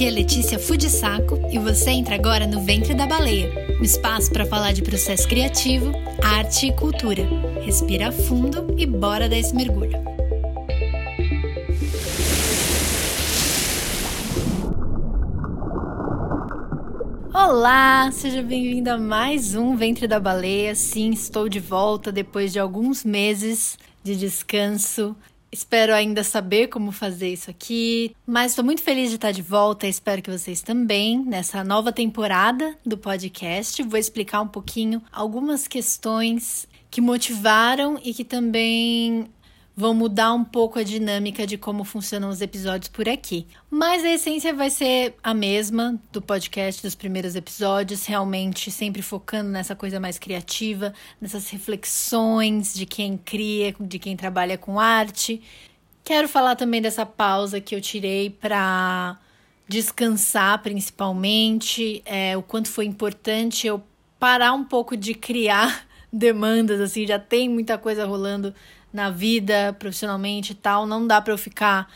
Aqui é Letícia Fudisaco e você entra agora no Ventre da Baleia, um espaço para falar de processo criativo, arte e cultura. Respira fundo e bora dar esse mergulho. Olá, seja bem-vindo a mais um Ventre da Baleia. Sim, estou de volta depois de alguns meses de descanso Espero ainda saber como fazer isso aqui, mas estou muito feliz de estar de volta. Espero que vocês também nessa nova temporada do podcast. Vou explicar um pouquinho algumas questões que motivaram e que também vão mudar um pouco a dinâmica de como funcionam os episódios por aqui. Mas a essência vai ser a mesma do podcast dos primeiros episódios, realmente sempre focando nessa coisa mais criativa, nessas reflexões de quem cria, de quem trabalha com arte. Quero falar também dessa pausa que eu tirei para descansar, principalmente, é, o quanto foi importante eu parar um pouco de criar demandas, assim, já tem muita coisa rolando na vida, profissionalmente e tal. Não dá para eu ficar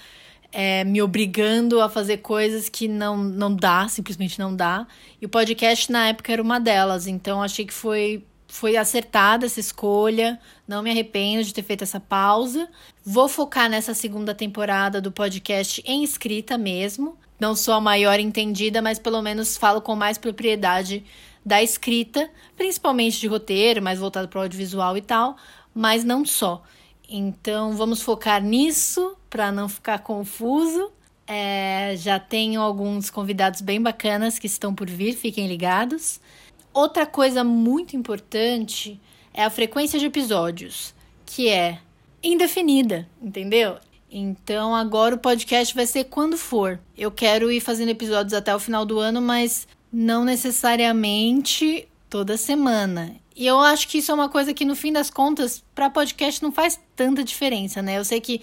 é, me obrigando a fazer coisas que não, não dá, simplesmente não dá. E o podcast na época era uma delas, então achei que foi, foi acertada essa escolha. Não me arrependo de ter feito essa pausa. Vou focar nessa segunda temporada do podcast em escrita mesmo. Não sou a maior entendida, mas pelo menos falo com mais propriedade da escrita, principalmente de roteiro, mais voltado para o audiovisual e tal, mas não só. Então vamos focar nisso para não ficar confuso. É, já tenho alguns convidados bem bacanas que estão por vir, fiquem ligados. Outra coisa muito importante é a frequência de episódios, que é indefinida, entendeu? Então agora o podcast vai ser quando for. Eu quero ir fazendo episódios até o final do ano, mas não necessariamente toda semana. E eu acho que isso é uma coisa que, no fim das contas, para podcast não faz tanta diferença, né? Eu sei que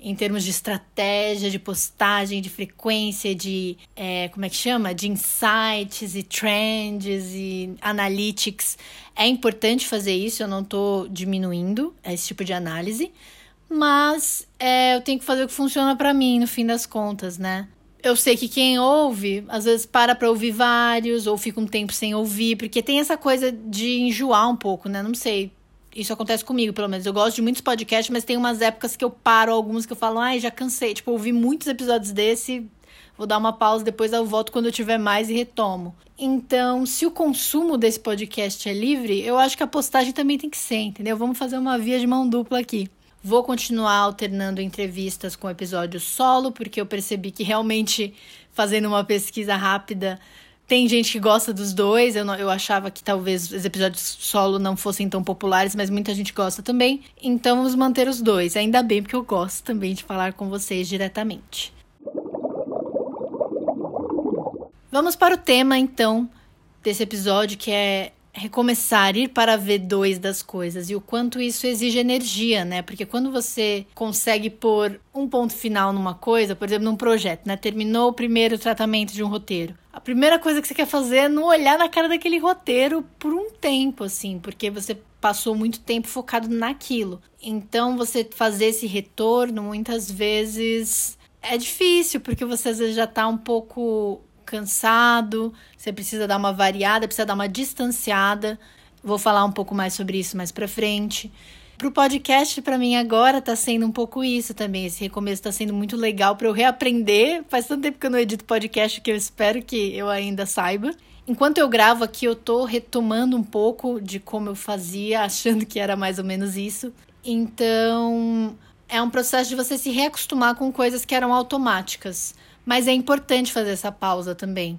em termos de estratégia, de postagem, de frequência, de é, como é que chama? De insights e trends e analytics. É importante fazer isso, eu não estou diminuindo esse tipo de análise, mas é, eu tenho que fazer o que funciona para mim, no fim das contas, né? Eu sei que quem ouve, às vezes para pra ouvir vários, ou fica um tempo sem ouvir, porque tem essa coisa de enjoar um pouco, né? Não sei. Isso acontece comigo, pelo menos. Eu gosto de muitos podcasts, mas tem umas épocas que eu paro alguns que eu falo, ai, já cansei. Tipo, ouvi muitos episódios desse, vou dar uma pausa, depois eu volto quando eu tiver mais e retomo. Então, se o consumo desse podcast é livre, eu acho que a postagem também tem que ser, entendeu? Vamos fazer uma via de mão dupla aqui. Vou continuar alternando entrevistas com episódios solo, porque eu percebi que realmente, fazendo uma pesquisa rápida, tem gente que gosta dos dois. Eu, não, eu achava que talvez os episódios solo não fossem tão populares, mas muita gente gosta também. Então vamos manter os dois. Ainda bem, porque eu gosto também de falar com vocês diretamente. Vamos para o tema, então, desse episódio, que é recomeçar, ir para a V2 das coisas e o quanto isso exige energia, né? Porque quando você consegue pôr um ponto final numa coisa, por exemplo, num projeto, né? Terminou o primeiro tratamento de um roteiro. A primeira coisa que você quer fazer é não olhar na cara daquele roteiro por um tempo, assim, porque você passou muito tempo focado naquilo. Então, você fazer esse retorno muitas vezes é difícil, porque você às vezes já tá um pouco cansado, você precisa dar uma variada, precisa dar uma distanciada. Vou falar um pouco mais sobre isso mais para frente. Pro podcast, para mim agora tá sendo um pouco isso também. Esse recomeço tá sendo muito legal para eu reaprender. Faz tanto tempo que eu não edito podcast que eu espero que eu ainda saiba. Enquanto eu gravo aqui, eu tô retomando um pouco de como eu fazia, achando que era mais ou menos isso. Então, é um processo de você se reacostumar com coisas que eram automáticas. Mas é importante fazer essa pausa também.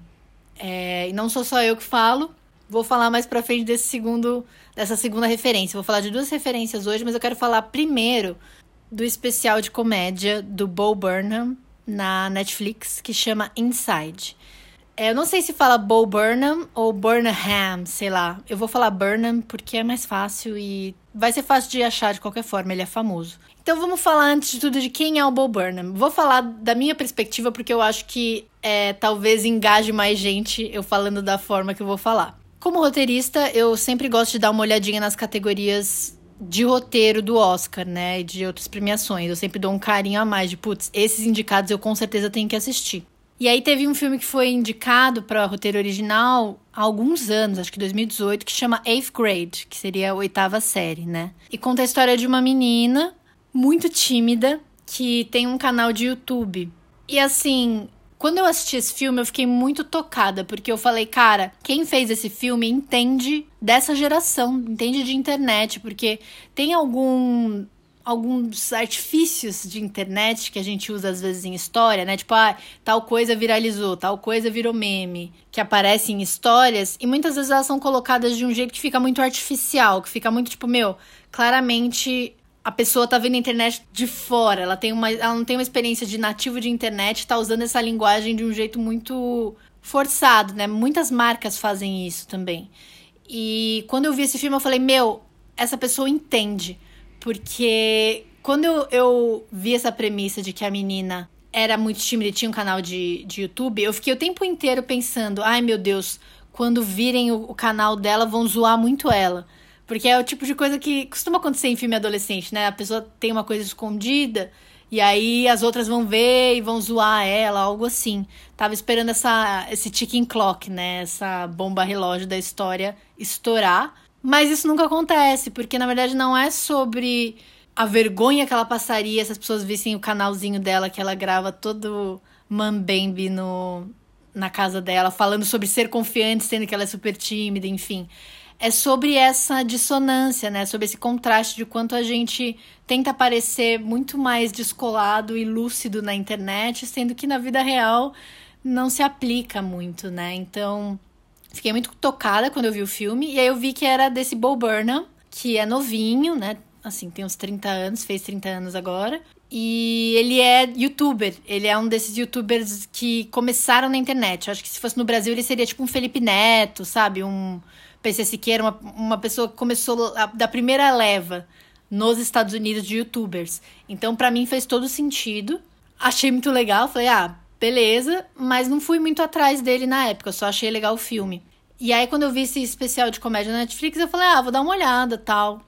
É, e não sou só eu que falo. Vou falar mais pra frente desse segundo, dessa segunda referência. Vou falar de duas referências hoje, mas eu quero falar primeiro do especial de comédia do Bo Burnham na Netflix, que chama Inside. É, eu não sei se fala Bo Burnham ou Burnham, sei lá. Eu vou falar Burnham porque é mais fácil e vai ser fácil de achar de qualquer forma, ele é famoso. Então vamos falar antes de tudo de quem é o Bo Burnham. Vou falar da minha perspectiva porque eu acho que é, talvez engaje mais gente eu falando da forma que eu vou falar. Como roteirista, eu sempre gosto de dar uma olhadinha nas categorias de roteiro do Oscar, né? E de outras premiações. Eu sempre dou um carinho a mais de, putz, esses indicados eu com certeza tenho que assistir. E aí teve um filme que foi indicado para roteiro original há alguns anos, acho que 2018, que chama Eighth Grade, que seria a oitava série, né? E conta a história de uma menina muito tímida que tem um canal de YouTube. E assim, quando eu assisti esse filme, eu fiquei muito tocada, porque eu falei, cara, quem fez esse filme entende dessa geração, entende de internet, porque tem algum alguns artifícios de internet que a gente usa às vezes em história, né? Tipo, ah, tal coisa viralizou, tal coisa virou meme, que aparece em histórias e muitas vezes elas são colocadas de um jeito que fica muito artificial, que fica muito tipo, meu, claramente a pessoa tá vendo a internet de fora, ela tem uma ela não tem uma experiência de nativo de internet, tá usando essa linguagem de um jeito muito forçado, né? Muitas marcas fazem isso também. E quando eu vi esse filme, eu falei, meu, essa pessoa entende porque quando eu, eu vi essa premissa de que a menina era muito tímida e tinha um canal de, de YouTube, eu fiquei o tempo inteiro pensando: ai meu Deus, quando virem o, o canal dela, vão zoar muito ela. Porque é o tipo de coisa que costuma acontecer em filme adolescente, né? A pessoa tem uma coisa escondida e aí as outras vão ver e vão zoar ela, algo assim. Tava esperando essa, esse ticking clock, né? Essa bomba relógio da história estourar. Mas isso nunca acontece, porque na verdade não é sobre a vergonha que ela passaria se as pessoas vissem o canalzinho dela que ela grava todo mambembe no na casa dela, falando sobre ser confiante, sendo que ela é super tímida, enfim. É sobre essa dissonância, né? Sobre esse contraste de quanto a gente tenta parecer muito mais descolado e lúcido na internet, sendo que na vida real não se aplica muito, né? Então, Fiquei muito tocada quando eu vi o filme. E aí eu vi que era desse Bo Burnham, que é novinho, né? Assim, tem uns 30 anos, fez 30 anos agora. E ele é youtuber. Ele é um desses youtubers que começaram na internet. Eu acho que se fosse no Brasil, ele seria tipo um Felipe Neto, sabe? Um PC Siqueira, uma, uma pessoa que começou da primeira leva nos Estados Unidos de youtubers. Então, para mim, fez todo sentido. Achei muito legal. Falei, ah, beleza, mas não fui muito atrás dele na época, só achei legal o filme. E aí, quando eu vi esse especial de comédia na Netflix, eu falei, ah, vou dar uma olhada tal.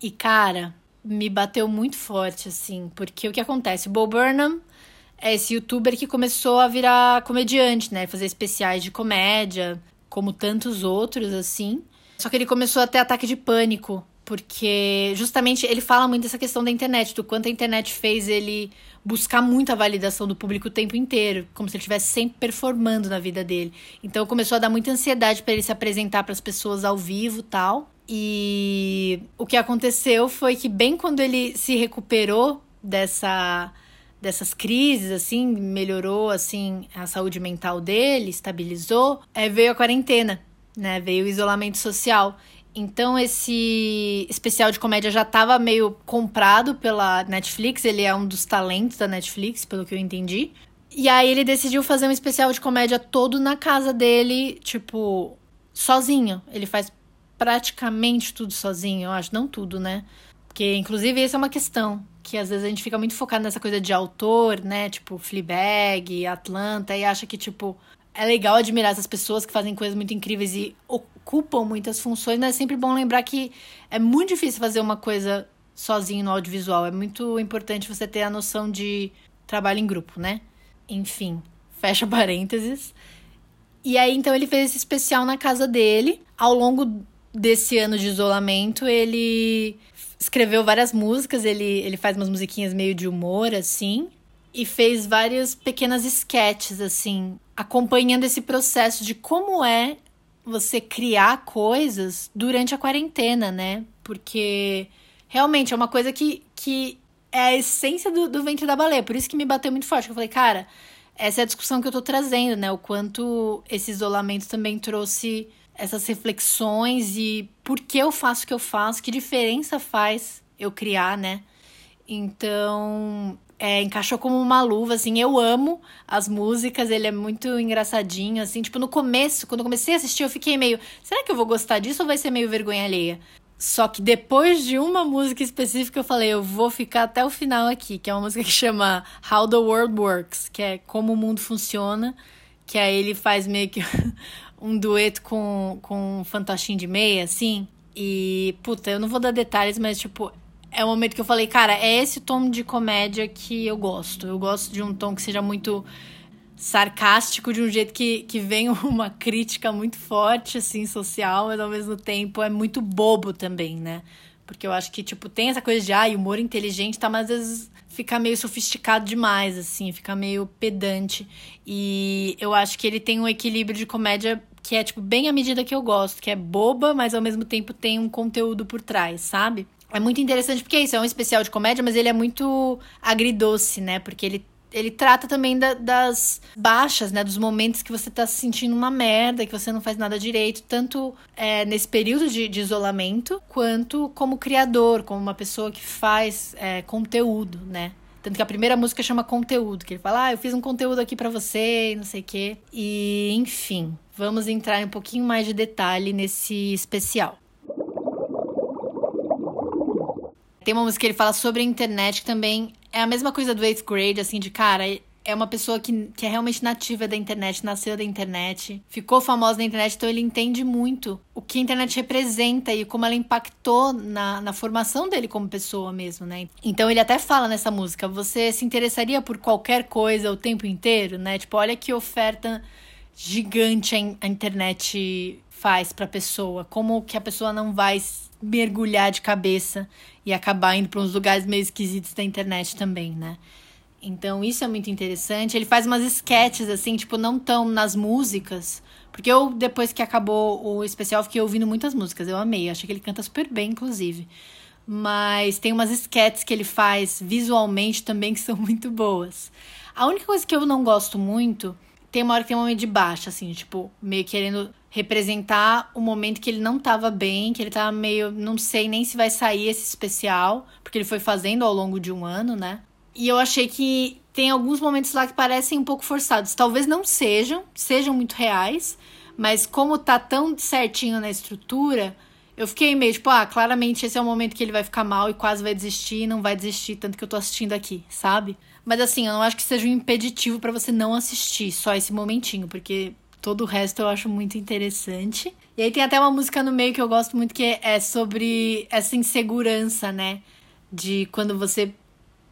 E, cara, me bateu muito forte, assim, porque o que acontece? O Bo Burnham é esse youtuber que começou a virar comediante, né? Fazer especiais de comédia, como tantos outros, assim. Só que ele começou a ter ataque de pânico, porque justamente ele fala muito dessa questão da internet, do quanto a internet fez ele buscar muito a validação do público o tempo inteiro, como se ele estivesse sempre performando na vida dele. Então começou a dar muita ansiedade para ele se apresentar para as pessoas ao vivo, tal. E o que aconteceu foi que bem quando ele se recuperou dessa dessas crises, assim, melhorou, assim, a saúde mental dele, estabilizou, é, veio a quarentena, né? Veio o isolamento social. Então esse especial de comédia já estava meio comprado pela Netflix, ele é um dos talentos da Netflix, pelo que eu entendi. E aí ele decidiu fazer um especial de comédia todo na casa dele, tipo, sozinho. Ele faz praticamente tudo sozinho, eu acho, não tudo, né? Porque inclusive essa é uma questão, que às vezes a gente fica muito focado nessa coisa de autor, né? Tipo, Fleabag, Atlanta, e acha que tipo é legal admirar essas pessoas que fazem coisas muito incríveis e ocupam muitas funções, mas é sempre bom lembrar que é muito difícil fazer uma coisa sozinho no audiovisual. É muito importante você ter a noção de trabalho em grupo, né? Enfim, fecha parênteses. E aí, então, ele fez esse especial na casa dele. Ao longo desse ano de isolamento, ele escreveu várias músicas. Ele, ele faz umas musiquinhas meio de humor, assim. E fez várias pequenas sketches, assim, acompanhando esse processo de como é você criar coisas durante a quarentena, né? Porque realmente é uma coisa que, que é a essência do, do ventre da baleia. Por isso que me bateu muito forte. Eu falei, cara, essa é a discussão que eu tô trazendo, né? O quanto esse isolamento também trouxe essas reflexões e por que eu faço o que eu faço, que diferença faz eu criar, né? Então, é, encaixou como uma luva, assim. Eu amo as músicas, ele é muito engraçadinho, assim. Tipo, no começo, quando eu comecei a assistir, eu fiquei meio. Será que eu vou gostar disso ou vai ser meio vergonha alheia? Só que depois de uma música específica, eu falei, eu vou ficar até o final aqui, que é uma música que chama How the World Works, que é como o mundo funciona. Que aí ele faz meio que um dueto com, com um fantochinho de meia, assim. E, puta, eu não vou dar detalhes, mas, tipo, é o momento que eu falei, cara, é esse tom de comédia que eu gosto. Eu gosto de um tom que seja muito sarcástico de um jeito que, que vem uma crítica muito forte, assim, social, mas ao mesmo tempo é muito bobo também, né? Porque eu acho que, tipo, tem essa coisa de, ah, humor inteligente, tá, mas às vezes fica meio sofisticado demais, assim, fica meio pedante. E eu acho que ele tem um equilíbrio de comédia que é, tipo, bem a medida que eu gosto, que é boba, mas ao mesmo tempo tem um conteúdo por trás, sabe? É muito interessante porque é isso, é um especial de comédia, mas ele é muito agridoce, né? Porque ele ele trata também da, das baixas, né? Dos momentos que você tá se sentindo uma merda, que você não faz nada direito, tanto é, nesse período de, de, isolamento, quanto como criador, como uma pessoa que faz é, conteúdo, né? Tanto que a primeira música chama Conteúdo, que ele fala, ah, eu fiz um conteúdo aqui para você, não sei o quê. E, enfim, vamos entrar em um pouquinho mais de detalhe nesse especial. Tem uma música que ele fala sobre a internet que também é a mesma coisa do eighth grade, assim, de cara, é uma pessoa que, que é realmente nativa da internet, nasceu da internet, ficou famosa na internet, então ele entende muito o que a internet representa e como ela impactou na, na formação dele como pessoa mesmo, né? Então ele até fala nessa música: você se interessaria por qualquer coisa o tempo inteiro, né? Tipo, olha que oferta gigante a internet faz para a pessoa, como que a pessoa não vai mergulhar de cabeça e acabar indo para uns lugares meio esquisitos da internet também, né? Então isso é muito interessante. Ele faz umas sketches assim, tipo, não tão nas músicas, porque eu depois que acabou o especial fiquei ouvindo muitas músicas, eu amei, achei que ele canta super bem, inclusive. Mas tem umas sketches que ele faz visualmente também que são muito boas. A única coisa que eu não gosto muito, tem uma hora que tem um momento de baixa, assim, tipo, meio querendo representar o momento que ele não tava bem, que ele tava meio. Não sei nem se vai sair esse especial, porque ele foi fazendo ao longo de um ano, né? E eu achei que tem alguns momentos lá que parecem um pouco forçados. Talvez não sejam, sejam muito reais, mas como tá tão certinho na estrutura, eu fiquei meio tipo, ah, claramente esse é o momento que ele vai ficar mal e quase vai desistir, não vai desistir, tanto que eu tô assistindo aqui, sabe? Mas assim, eu não acho que seja um impeditivo para você não assistir só esse momentinho, porque todo o resto eu acho muito interessante. E aí tem até uma música no meio que eu gosto muito que é sobre essa insegurança, né? De quando você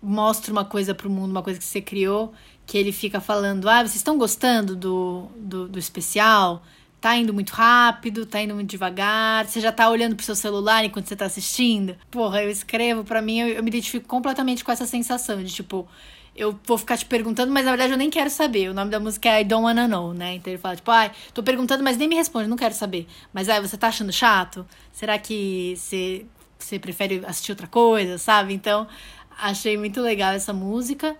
mostra uma coisa pro mundo, uma coisa que você criou, que ele fica falando: Ah, vocês estão gostando do, do, do especial? Tá indo muito rápido, tá indo muito devagar, você já tá olhando pro seu celular enquanto você tá assistindo. Porra, eu escrevo, para mim, eu, eu me identifico completamente com essa sensação de tipo, eu vou ficar te perguntando, mas na verdade eu nem quero saber. O nome da música é I Don't Wanna Know, né? Então ele fala, tipo, ai, tô perguntando, mas nem me responde, não quero saber. Mas ai, você tá achando chato? Será que você, você prefere assistir outra coisa, sabe? Então, achei muito legal essa música.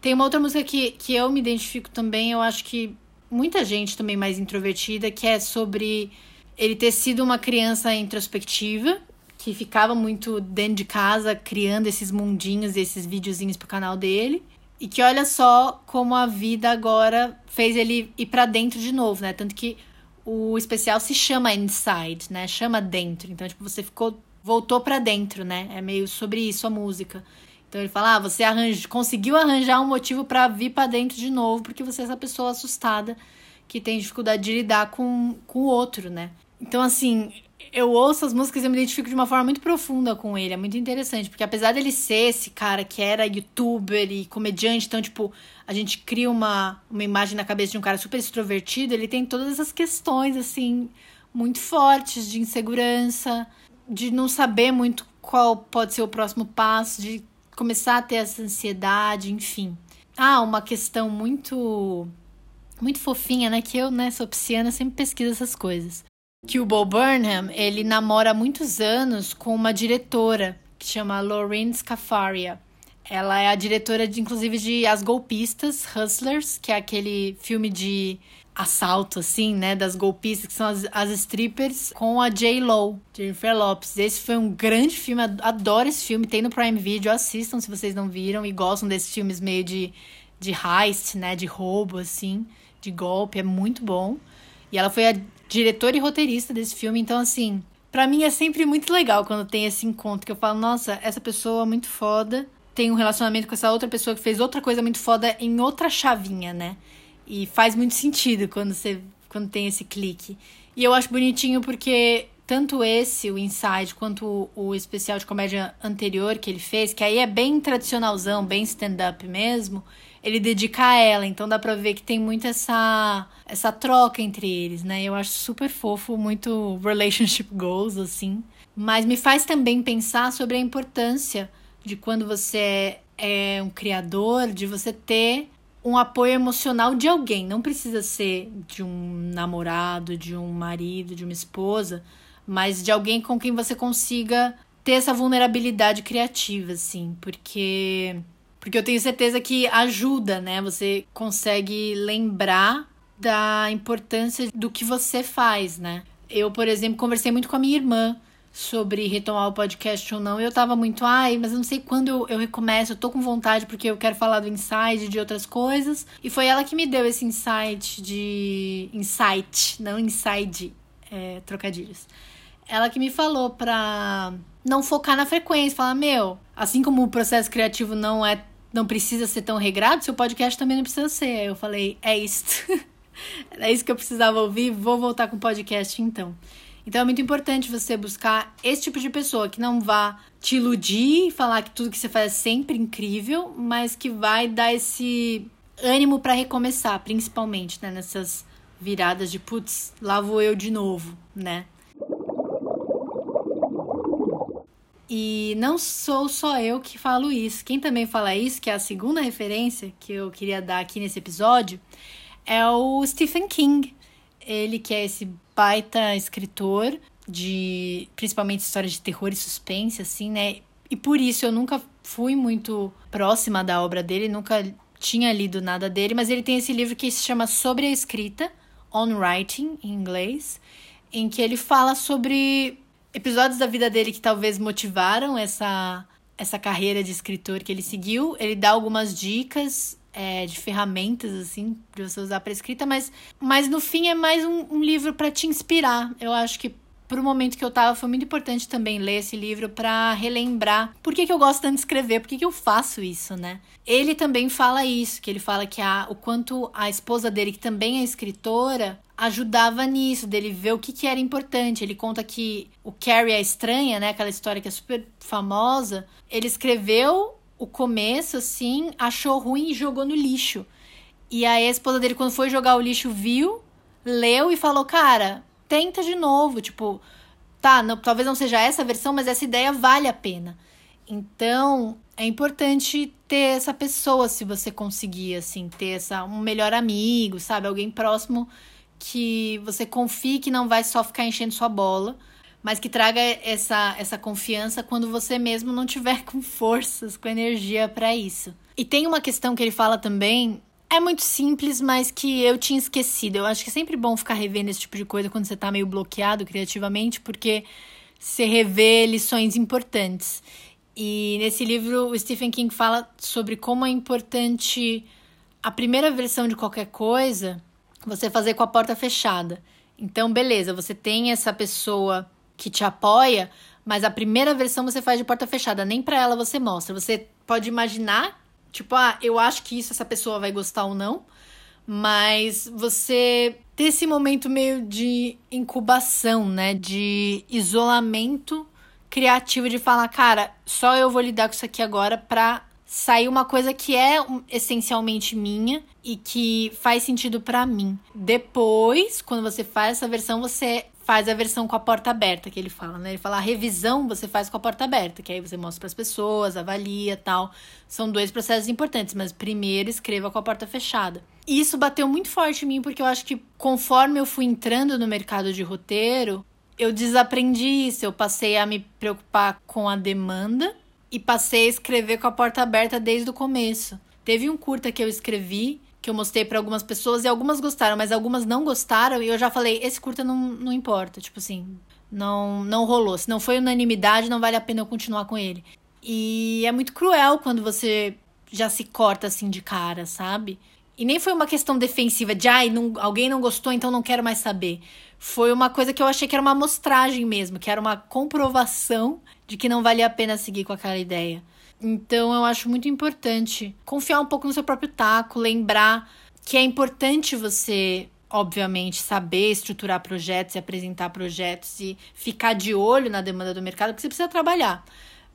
Tem uma outra música que, que eu me identifico também, eu acho que muita gente também mais introvertida, que é sobre ele ter sido uma criança introspectiva, que ficava muito dentro de casa criando esses mundinhos, esses videozinhos pro canal dele. E que olha só como a vida agora fez ele ir para dentro de novo, né? Tanto que o especial se chama Inside, né? Chama dentro. Então, tipo, você ficou voltou para dentro, né? É meio sobre isso a música. Então ele fala: "Ah, você arranja, conseguiu arranjar um motivo para vir para dentro de novo, porque você é essa pessoa assustada que tem dificuldade de lidar com, com o outro, né?" Então, assim, eu ouço as músicas e eu me identifico de uma forma muito profunda com ele. É muito interessante, porque apesar dele ser esse cara que era youtuber e comediante, então, tipo, a gente cria uma, uma imagem na cabeça de um cara super extrovertido, ele tem todas essas questões, assim, muito fortes de insegurança, de não saber muito qual pode ser o próximo passo, de começar a ter essa ansiedade, enfim. Ah, uma questão muito muito fofinha, né? Que eu, né, sou pisciana, sempre pesquiso essas coisas que o Bo Burnham, ele namora há muitos anos com uma diretora que chama Lorraine Scafaria. Ela é a diretora, de, inclusive, de As Golpistas, Hustlers, que é aquele filme de assalto, assim, né? Das golpistas, que são as, as strippers, com a J-Lo, Jennifer Lopes. Esse foi um grande filme, adoro esse filme, tem no Prime Video, assistam se vocês não viram e gostam desses filmes meio de, de heist, né? De roubo, assim, de golpe, é muito bom. E ela foi a diretor e roteirista desse filme. Então, assim, para mim é sempre muito legal quando tem esse encontro que eu falo, nossa, essa pessoa é muito foda tem um relacionamento com essa outra pessoa que fez outra coisa muito foda em outra chavinha, né? E faz muito sentido quando você quando tem esse clique. E eu acho bonitinho porque tanto esse, o Inside, quanto o, o especial de comédia anterior que ele fez, que aí é bem tradicionalzão, bem stand-up mesmo, ele dedica a ela. Então dá pra ver que tem muito essa, essa troca entre eles, né? Eu acho super fofo, muito relationship goals, assim. Mas me faz também pensar sobre a importância de quando você é, é um criador, de você ter um apoio emocional de alguém. Não precisa ser de um namorado, de um marido, de uma esposa, mas de alguém com quem você consiga ter essa vulnerabilidade criativa, assim, porque porque eu tenho certeza que ajuda, né? Você consegue lembrar da importância do que você faz, né? Eu, por exemplo, conversei muito com a minha irmã sobre retomar o podcast ou não. Eu tava muito, ai, mas eu não sei quando eu, eu recomeço, eu tô com vontade porque eu quero falar do inside, de outras coisas. E foi ela que me deu esse insight de. Insight, não inside, é, trocadilhos. Ela que me falou pra não focar na frequência, falar, meu, assim como o processo criativo não é. Não precisa ser tão regrado, seu podcast também não precisa ser. Eu falei, é isso. é isso que eu precisava ouvir, vou voltar com o podcast então. Então é muito importante você buscar esse tipo de pessoa que não vá te iludir falar que tudo que você faz é sempre incrível, mas que vai dar esse ânimo para recomeçar, principalmente, né, nessas viradas de putz, lá vou eu de novo, né? E não sou só eu que falo isso. Quem também fala isso, que é a segunda referência que eu queria dar aqui nesse episódio, é o Stephen King. Ele que é esse baita escritor de principalmente histórias de terror e suspense, assim, né? E por isso eu nunca fui muito próxima da obra dele, nunca tinha lido nada dele, mas ele tem esse livro que se chama Sobre a Escrita, On Writing, em inglês, em que ele fala sobre episódios da vida dele que talvez motivaram essa, essa carreira de escritor que ele seguiu. Ele dá algumas dicas é, de ferramentas, assim, para você usar para escrita, mas, mas no fim é mais um, um livro para te inspirar. Eu acho que pro momento que eu tava, foi muito importante também ler esse livro para relembrar por que, que eu gosto tanto de escrever, por que, que eu faço isso, né? Ele também fala isso, que ele fala que a, o quanto a esposa dele, que também é escritora, ajudava nisso, dele ver o que, que era importante. Ele conta que o Carrie a Estranha, né? Aquela história que é super famosa, ele escreveu o começo, assim, achou ruim e jogou no lixo. E aí a esposa dele, quando foi jogar o lixo, viu, leu e falou: Cara, tenta de novo. Tipo, tá, não, talvez não seja essa versão, mas essa ideia vale a pena. Então, é importante ter essa pessoa, se você conseguir, assim, ter essa, um melhor amigo, sabe? Alguém próximo que você confie que não vai só ficar enchendo sua bola mas que traga essa, essa confiança quando você mesmo não tiver com forças, com energia para isso. E tem uma questão que ele fala também, é muito simples, mas que eu tinha esquecido. Eu acho que é sempre bom ficar revendo esse tipo de coisa quando você tá meio bloqueado criativamente, porque você revê lições importantes. E nesse livro, o Stephen King fala sobre como é importante a primeira versão de qualquer coisa você fazer com a porta fechada. Então, beleza, você tem essa pessoa que te apoia, mas a primeira versão você faz de porta fechada, nem para ela você mostra. Você pode imaginar, tipo, ah, eu acho que isso essa pessoa vai gostar ou não, mas você ter esse momento meio de incubação, né, de isolamento criativo de falar, cara, só eu vou lidar com isso aqui agora pra sair uma coisa que é essencialmente minha e que faz sentido para mim. Depois, quando você faz essa versão, você faz a versão com a porta aberta, que ele fala, né? Ele fala a revisão você faz com a porta aberta, que aí você mostra para as pessoas, avalia, tal. São dois processos importantes, mas primeiro escreva com a porta fechada. E isso bateu muito forte em mim porque eu acho que conforme eu fui entrando no mercado de roteiro, eu desaprendi isso, eu passei a me preocupar com a demanda e passei a escrever com a porta aberta desde o começo. Teve um curta que eu escrevi que eu mostrei para algumas pessoas e algumas gostaram, mas algumas não gostaram e eu já falei, esse curta não, não importa, tipo assim, não não rolou. Se não foi unanimidade, não vale a pena eu continuar com ele. E é muito cruel quando você já se corta assim de cara, sabe? E nem foi uma questão defensiva de, ai, não, alguém não gostou, então não quero mais saber. Foi uma coisa que eu achei que era uma amostragem mesmo, que era uma comprovação de que não valia a pena seguir com aquela ideia. Então eu acho muito importante confiar um pouco no seu próprio taco, lembrar que é importante você obviamente, saber estruturar projetos e apresentar projetos e ficar de olho na demanda do mercado, porque você precisa trabalhar.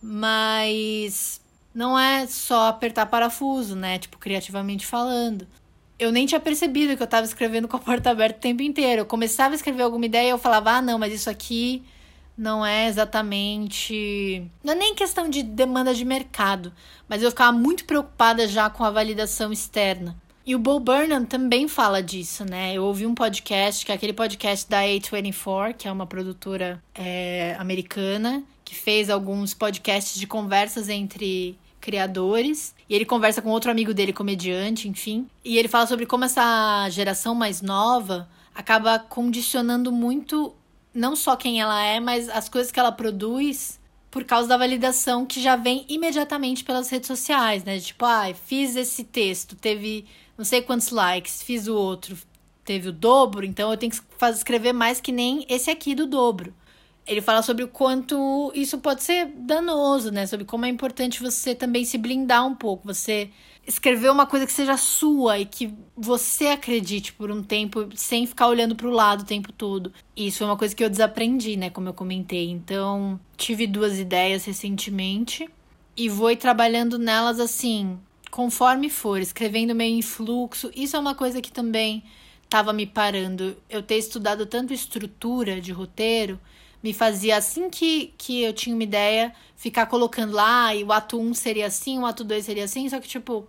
Mas não é só apertar parafuso, né? Tipo, criativamente falando. Eu nem tinha percebido que eu estava escrevendo com a porta aberta o tempo inteiro. Eu começava a escrever alguma ideia e eu falava, ah, não, mas isso aqui não é exatamente. Não é nem questão de demanda de mercado, mas eu ficava muito preocupada já com a validação externa. E o Bo Burnham também fala disso, né? Eu ouvi um podcast, que é aquele podcast da A24, que é uma produtora é, americana, que fez alguns podcasts de conversas entre criadores. E ele conversa com outro amigo dele, comediante, enfim. E ele fala sobre como essa geração mais nova acaba condicionando muito não só quem ela é, mas as coisas que ela produz por causa da validação que já vem imediatamente pelas redes sociais, né? Tipo, ah, fiz esse texto, teve não sei quantos likes, fiz o outro, teve o dobro, então eu tenho que escrever mais que nem esse aqui do dobro. Ele fala sobre o quanto isso pode ser danoso, né? Sobre como é importante você também se blindar um pouco, você escrever uma coisa que seja sua e que você acredite por um tempo sem ficar olhando para o lado o tempo todo. Isso é uma coisa que eu desaprendi, né, como eu comentei. Então, tive duas ideias recentemente e vou trabalhando nelas assim, conforme for, escrevendo meio em fluxo. Isso é uma coisa que também estava me parando. Eu ter estudado tanto estrutura de roteiro me fazia assim que, que eu tinha uma ideia, ficar colocando lá, e o ato 1 seria assim, o ato 2 seria assim, só que, tipo,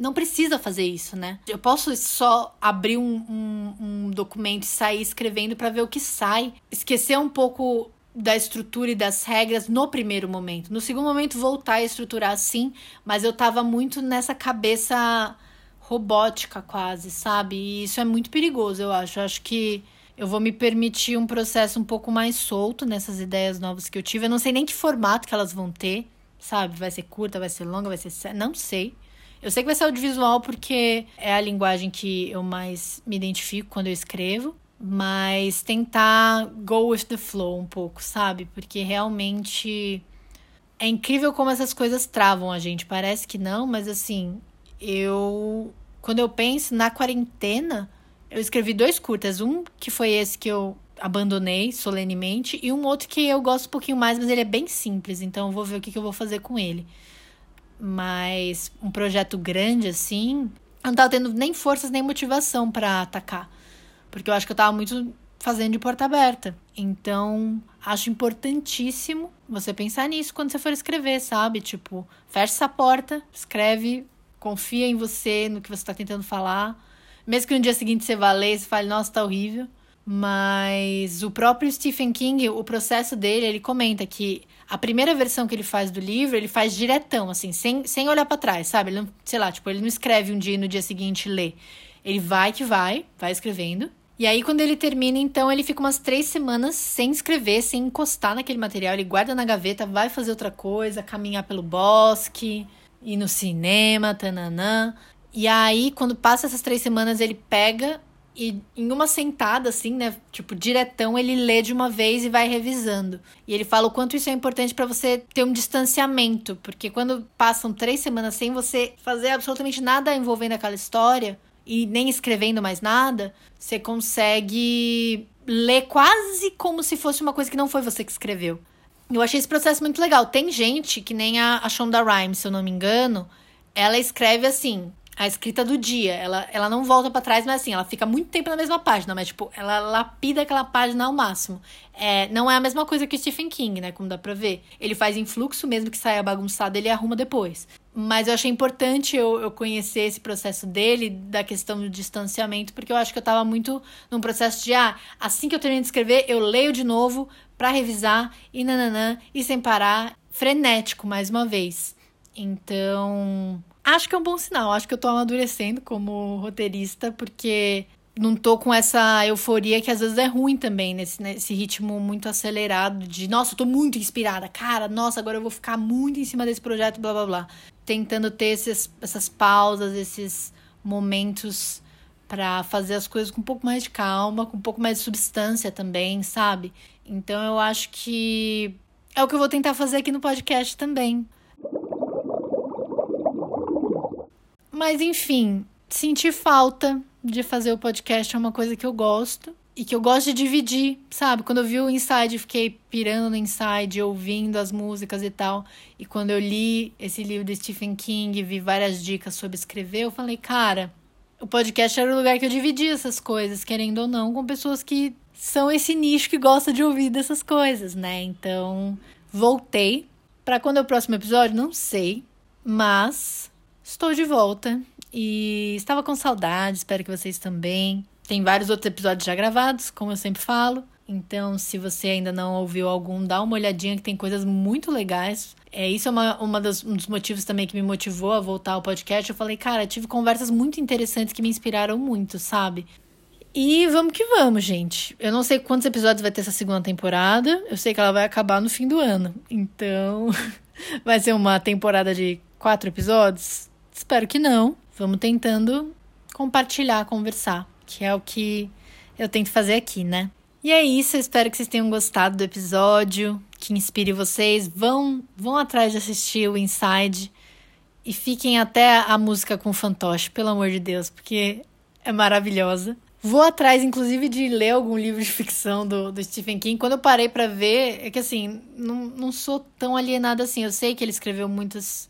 não precisa fazer isso, né? Eu posso só abrir um, um, um documento e sair escrevendo para ver o que sai. Esquecer um pouco da estrutura e das regras no primeiro momento. No segundo momento, voltar a estruturar sim, mas eu tava muito nessa cabeça robótica quase, sabe? E isso é muito perigoso, eu acho. Eu acho que eu vou me permitir um processo um pouco mais solto nessas ideias novas que eu tive. Eu não sei nem que formato que elas vão ter, sabe? Vai ser curta, vai ser longa, vai ser. Não sei. Eu sei que vai ser audiovisual porque é a linguagem que eu mais me identifico quando eu escrevo, mas tentar go with the flow um pouco, sabe? Porque realmente é incrível como essas coisas travam a gente. Parece que não, mas assim, eu quando eu penso na quarentena, eu escrevi dois curtas, um que foi esse que eu abandonei solenemente e um outro que eu gosto um pouquinho mais, mas ele é bem simples, então eu vou ver o que, que eu vou fazer com ele. Mas um projeto grande assim, eu não tava tendo nem forças nem motivação para atacar. Porque eu acho que eu tava muito fazendo de porta aberta. Então, acho importantíssimo você pensar nisso quando você for escrever, sabe? Tipo, fecha essa porta, escreve, confia em você, no que você está tentando falar. Mesmo que no dia seguinte você vá ler e fale, nossa, tá horrível. Mas o próprio Stephen King, o processo dele, ele comenta que a primeira versão que ele faz do livro, ele faz diretão, assim, sem, sem olhar para trás, sabe? Ele não, sei lá, tipo, ele não escreve um dia e no dia seguinte lê. Ele vai que vai, vai escrevendo. E aí, quando ele termina, então, ele fica umas três semanas sem escrever, sem encostar naquele material. Ele guarda na gaveta, vai fazer outra coisa, caminhar pelo bosque, ir no cinema, tananã. E aí, quando passa essas três semanas, ele pega e em uma sentada, assim, né? Tipo, diretão, ele lê de uma vez e vai revisando. E ele fala o quanto isso é importante para você ter um distanciamento. Porque quando passam três semanas sem você fazer absolutamente nada envolvendo aquela história e nem escrevendo mais nada, você consegue ler quase como se fosse uma coisa que não foi você que escreveu. Eu achei esse processo muito legal. Tem gente, que nem a, a Shonda Rhimes, se eu não me engano, ela escreve assim: a escrita do dia. Ela, ela não volta para trás, mas assim, ela fica muito tempo na mesma página, mas tipo, ela lapida aquela página ao máximo. É, não é a mesma coisa que Stephen King, né? Como dá pra ver. Ele faz em fluxo, mesmo que saia bagunçado, ele arruma depois. Mas eu achei importante eu, eu conhecer esse processo dele, da questão do distanciamento, porque eu acho que eu tava muito num processo de, ah, assim que eu termino de escrever, eu leio de novo para revisar e nananã, e sem parar, frenético mais uma vez. Então, Acho que é um bom sinal. Acho que eu tô amadurecendo como roteirista, porque não tô com essa euforia que às vezes é ruim também, nesse, nesse ritmo muito acelerado de, nossa, eu tô muito inspirada, cara, nossa, agora eu vou ficar muito em cima desse projeto, blá blá blá. Tentando ter esses, essas pausas, esses momentos para fazer as coisas com um pouco mais de calma, com um pouco mais de substância também, sabe? Então eu acho que é o que eu vou tentar fazer aqui no podcast também. Mas enfim, senti falta de fazer o podcast é uma coisa que eu gosto e que eu gosto de dividir, sabe? Quando eu vi o Inside, fiquei pirando no Inside, ouvindo as músicas e tal. E quando eu li esse livro do Stephen King, vi várias dicas sobre escrever, eu falei, cara, o podcast era o lugar que eu dividia essas coisas, querendo ou não, com pessoas que são esse nicho que gosta de ouvir dessas coisas, né? Então, voltei. Para quando é o próximo episódio? Não sei. Mas estou de volta e estava com saudade, espero que vocês também. Tem vários outros episódios já gravados, como eu sempre falo. Então, se você ainda não ouviu algum, dá uma olhadinha que tem coisas muito legais. É, isso é uma, uma das, um dos motivos também que me motivou a voltar ao podcast. Eu falei, cara, tive conversas muito interessantes que me inspiraram muito, sabe? E vamos que vamos, gente. Eu não sei quantos episódios vai ter essa segunda temporada. Eu sei que ela vai acabar no fim do ano. Então, vai ser uma temporada de quatro episódios? Espero que não. Vamos tentando compartilhar, conversar que é o que eu tento fazer aqui, né? E é isso, eu espero que vocês tenham gostado do episódio, que inspire vocês. Vão, vão atrás de assistir o Inside e fiquem até a música com o fantoche, pelo amor de Deus, porque é maravilhosa. Vou atrás, inclusive, de ler algum livro de ficção do, do Stephen King. Quando eu parei para ver, é que assim, não, não sou tão alienada assim. Eu sei que ele escreveu muitas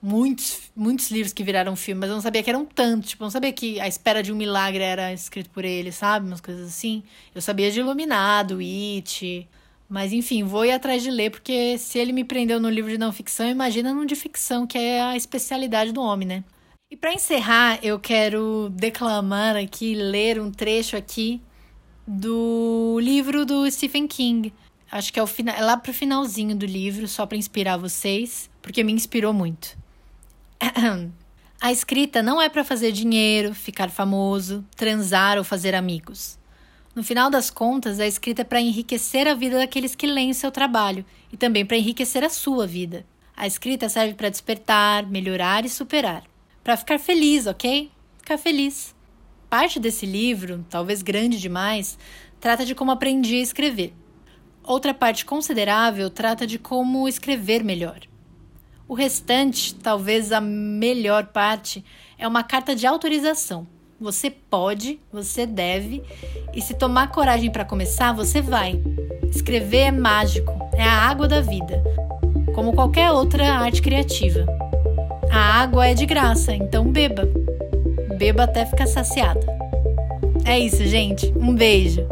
muitos, muitos livros que viraram filme, mas eu não sabia que eram tantos. Tipo, eu não sabia que A Espera de um Milagre era escrito por ele, sabe? Umas coisas assim. Eu sabia de Iluminado, It. Mas enfim, vou ir atrás de ler, porque se ele me prendeu no livro de não ficção, imagina no de ficção, que é a especialidade do homem, né? E para encerrar, eu quero declamar aqui, ler um trecho aqui do livro do Stephen King. Acho que é, o é lá pro finalzinho do livro, só para inspirar vocês, porque me inspirou muito. A escrita não é para fazer dinheiro, ficar famoso, transar ou fazer amigos. No final das contas, a escrita é para enriquecer a vida daqueles que leem seu trabalho e também para enriquecer a sua vida. A escrita serve para despertar, melhorar e superar. Para ficar feliz, ok? Ficar feliz. Parte desse livro, talvez grande demais, trata de como aprendi a escrever. Outra parte considerável trata de como escrever melhor. O restante, talvez a melhor parte, é uma carta de autorização. Você pode, você deve, e se tomar coragem para começar, você vai. Escrever é mágico, é a água da vida, como qualquer outra arte criativa. A água é de graça, então beba. Beba até ficar saciada. É isso, gente. Um beijo.